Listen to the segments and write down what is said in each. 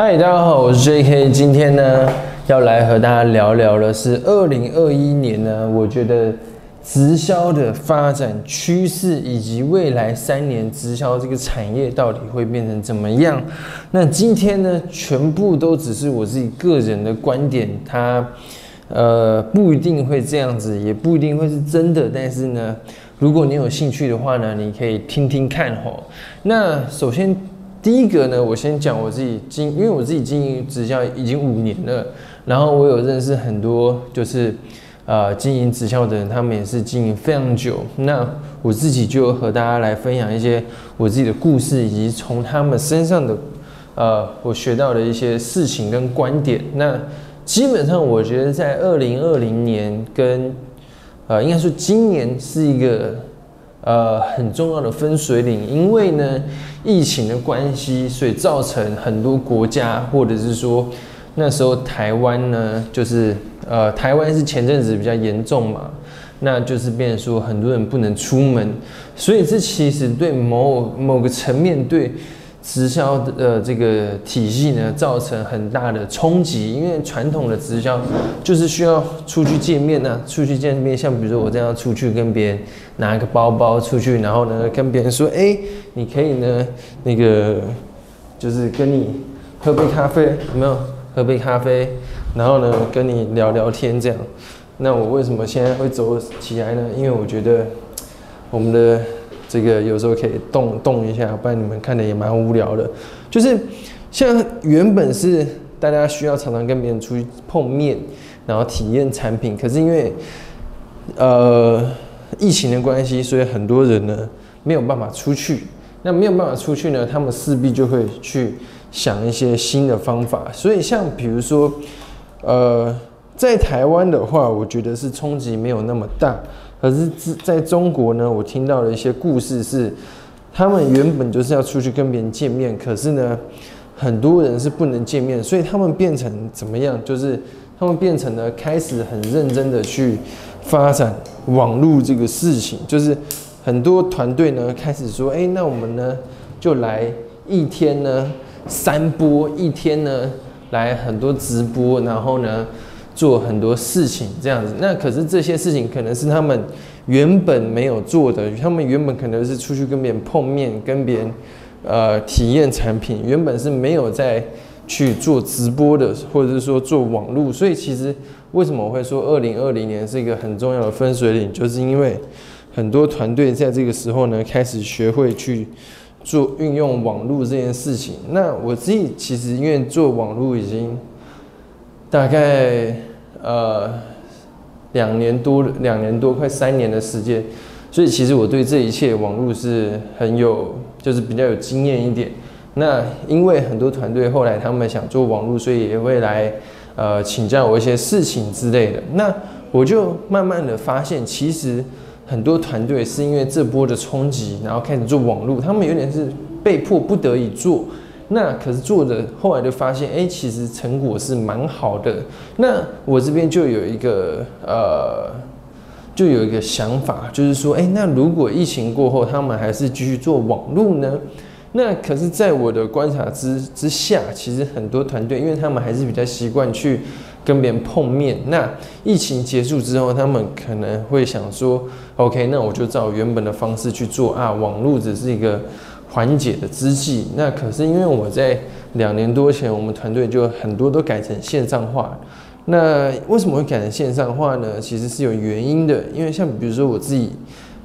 嗨，大家好，我是 J.K。今天呢，要来和大家聊聊的是二零二一年呢，我觉得直销的发展趋势以及未来三年直销这个产业到底会变成怎么样。那今天呢，全部都只是我自己个人的观点，它呃不一定会这样子，也不一定会是真的。但是呢，如果你有兴趣的话呢，你可以听听看吼。那首先。第一个呢，我先讲我自己经，因为我自己经营直销已经五年了，然后我有认识很多就是呃经营直销的人，他们也是经营非常久。那我自己就和大家来分享一些我自己的故事，以及从他们身上的呃我学到的一些事情跟观点。那基本上我觉得在二零二零年跟呃应该说今年是一个。呃，很重要的分水岭，因为呢，疫情的关系，所以造成很多国家，或者是说那时候台湾呢，就是呃，台湾是前阵子比较严重嘛，那就是变说很多人不能出门，所以这其实对某某个层面对。直销的这个体系呢，造成很大的冲击，因为传统的直销就是需要出去见面呢，出去见面，像比如说我这样出去跟别人拿一个包包出去，然后呢跟别人说，哎，你可以呢那个就是跟你喝杯咖啡，有没有？喝杯咖啡，然后呢跟你聊聊天这样。那我为什么现在会走起来呢？因为我觉得我们的。这个有时候可以动动一下，不然你们看的也蛮无聊的。就是像原本是大家需要常常跟别人出去碰面，然后体验产品，可是因为呃疫情的关系，所以很多人呢没有办法出去。那没有办法出去呢，他们势必就会去想一些新的方法。所以像比如说，呃，在台湾的话，我觉得是冲击没有那么大。可是在中国呢，我听到了一些故事，是他们原本就是要出去跟别人见面，可是呢，很多人是不能见面，所以他们变成怎么样？就是他们变成了开始很认真的去发展网络这个事情，就是很多团队呢开始说，哎，那我们呢就来一天呢三播，一天呢来很多直播，然后呢。做很多事情这样子，那可是这些事情可能是他们原本没有做的，他们原本可能是出去跟别人碰面，跟别人呃体验产品，原本是没有在去做直播的，或者是说做网络。所以其实为什么我会说二零二零年是一个很重要的分水岭，就是因为很多团队在这个时候呢开始学会去做运用网络这件事情。那我自己其实因为做网络已经大概。呃，两年多，两年多，快三年的时间，所以其实我对这一切网络是很有，就是比较有经验一点。那因为很多团队后来他们想做网络，所以也会来呃请教我一些事情之类的。那我就慢慢的发现，其实很多团队是因为这波的冲击，然后开始做网络，他们有点是被迫不得已做。那可是做的，后来就发现，哎，其实成果是蛮好的。那我这边就有一个呃，就有一个想法，就是说，哎，那如果疫情过后，他们还是继续做网络呢？那可是，在我的观察之之下，其实很多团队，因为他们还是比较习惯去跟别人碰面。那疫情结束之后，他们可能会想说，OK，那我就照原本的方式去做啊，网络只是一个。缓解的之际，那可是因为我在两年多前，我们团队就很多都改成线上化。那为什么会改成线上化呢？其实是有原因的。因为像比如说我自己，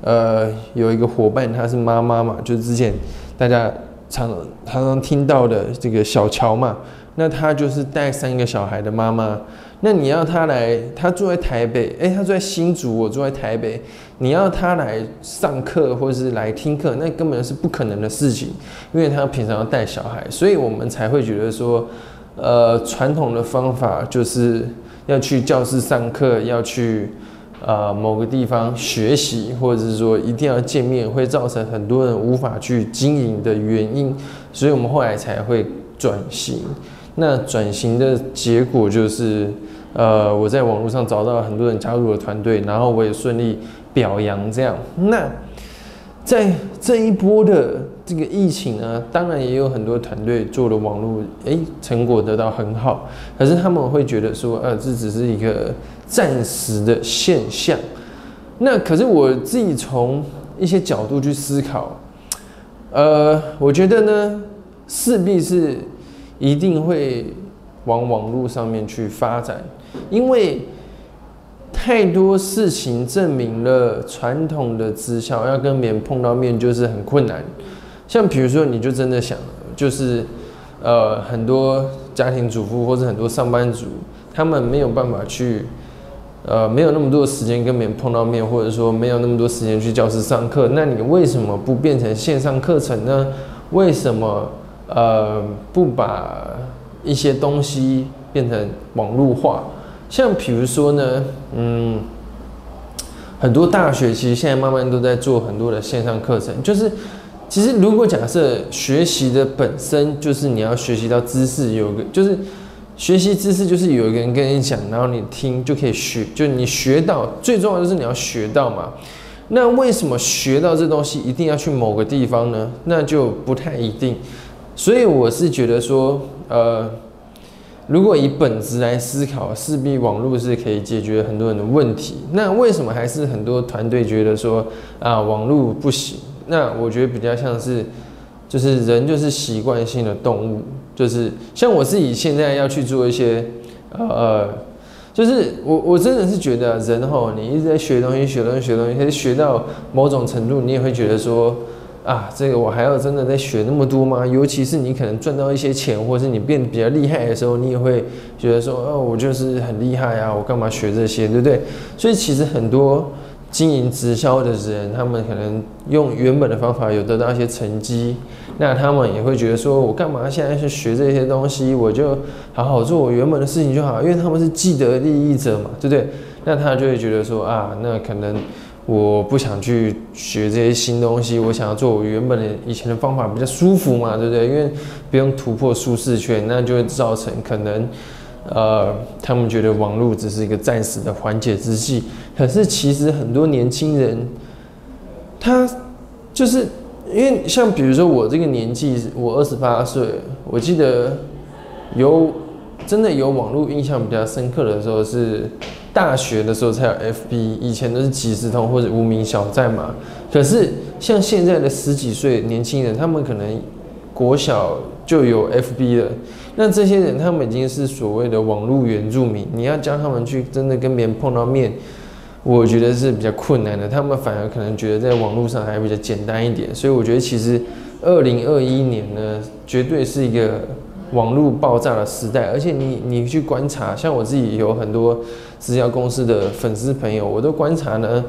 呃，有一个伙伴，她是妈妈嘛，就是之前大家常常常听到的这个小乔嘛，那她就是带三个小孩的妈妈。那你要他来，他住在台北，诶，他住在新竹，我住在台北，你要他来上课或是来听课，那根本是不可能的事情，因为他平常要带小孩，所以我们才会觉得说，呃，传统的方法就是要去教室上课，要去呃某个地方学习，或者是说一定要见面，会造成很多人无法去经营的原因，所以我们后来才会转型。那转型的结果就是。呃，我在网络上找到很多人加入了团队，然后我也顺利表扬这样。那在这一波的这个疫情呢，当然也有很多团队做了网络，诶，成果得到很好，可是他们会觉得说，呃，这只是一个暂时的现象。那可是我自己从一些角度去思考，呃，我觉得呢，势必是一定会往网络上面去发展，因为。太多事情证明了传统的直销要跟别人碰到面就是很困难，像比如说你就真的想，就是呃很多家庭主妇或者很多上班族，他们没有办法去，呃没有那么多时间跟别人碰到面，或者说没有那么多时间去教室上课，那你为什么不变成线上课程呢？为什么呃不把一些东西变成网络化？像比如说呢，嗯，很多大学其实现在慢慢都在做很多的线上课程。就是，其实如果假设学习的本身就是你要学习到知识，有个就是学习知识就是有一个人跟你讲，然后你听就可以学，就你学到最重要就是你要学到嘛。那为什么学到这东西一定要去某个地方呢？那就不太一定。所以我是觉得说，呃。如果以本质来思考，势必网络是可以解决很多人的问题。那为什么还是很多团队觉得说啊网络不行？那我觉得比较像是，就是人就是习惯性的动物，就是像我自己现在要去做一些，呃，就是我我真的是觉得人吼，你一直在学东西、学东西、学东西，可是学到某种程度，你也会觉得说。啊，这个我还要真的在学那么多吗？尤其是你可能赚到一些钱，或是你变得比较厉害的时候，你也会觉得说，哦，我就是很厉害啊，我干嘛学这些，对不对？所以其实很多经营直销的人，他们可能用原本的方法有得到一些成绩，那他们也会觉得说，我干嘛现在去学这些东西？我就好好做我原本的事情就好，因为他们是既得利益者嘛，对不对？那他就会觉得说，啊，那可能。我不想去学这些新东西，我想要做我原本的以前的方法比较舒服嘛，对不对？因为不用突破舒适圈，那就会造成可能，呃，他们觉得网络只是一个暂时的缓解之计。可是其实很多年轻人，他就是因为像比如说我这个年纪，我二十八岁，我记得有真的有网络印象比较深刻的时候是。大学的时候才有 FB，以前都是即时通或者无名小站嘛。可是像现在的十几岁年轻人，他们可能国小就有 FB 了。那这些人他们已经是所谓的网络原住民，你要教他们去真的跟别人碰到面，我觉得是比较困难的。他们反而可能觉得在网络上还比较简单一点。所以我觉得其实二零二一年呢，绝对是一个。网络爆炸的时代，而且你你去观察，像我自己有很多直销公司的粉丝朋友，我都观察呢，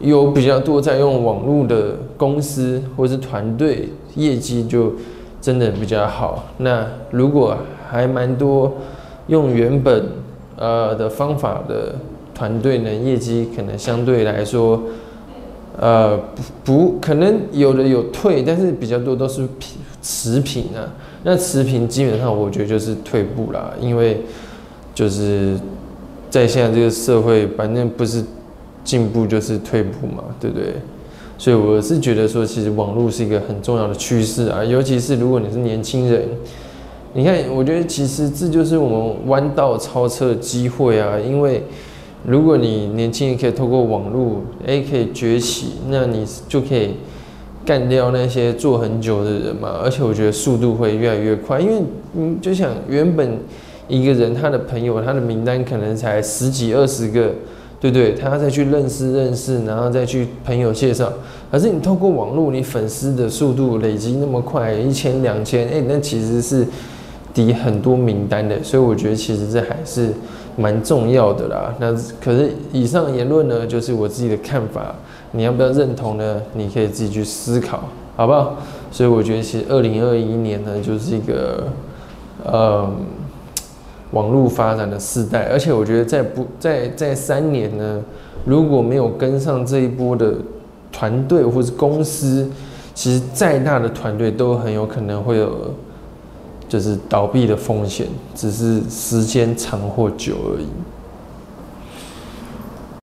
有比较多在用网络的公司或是团队，业绩就真的比较好。那如果还蛮多用原本呃的方法的团队呢，业绩可能相对来说，呃不不可能有的有退，但是比较多都是平持平啊。那持平基本上我觉得就是退步啦，因为就是在现在这个社会，反正不是进步就是退步嘛，对不对？所以我是觉得说，其实网络是一个很重要的趋势啊，尤其是如果你是年轻人，你看，我觉得其实这就是我们弯道超车的机会啊，因为如果你年轻人可以透过网络，哎，可以崛起，那你就可以。干掉那些做很久的人嘛，而且我觉得速度会越来越快，因为你就想原本一个人他的朋友他的名单可能才十几二十个，对不对？他再去认识认识，然后再去朋友介绍，可是你透过网络，你粉丝的速度累积那么快，一千两千，哎，那其实是抵很多名单的，所以我觉得其实这还是蛮重要的啦。那可是以上言论呢，就是我自己的看法。你要不要认同呢？你可以自己去思考，好不好？所以我觉得，其实二零二一年呢，就是一个呃网络发展的时代。而且我觉得，在不在在三年呢，如果没有跟上这一波的团队或是公司，其实再大的团队都很有可能会有就是倒闭的风险，只是时间长或久而已。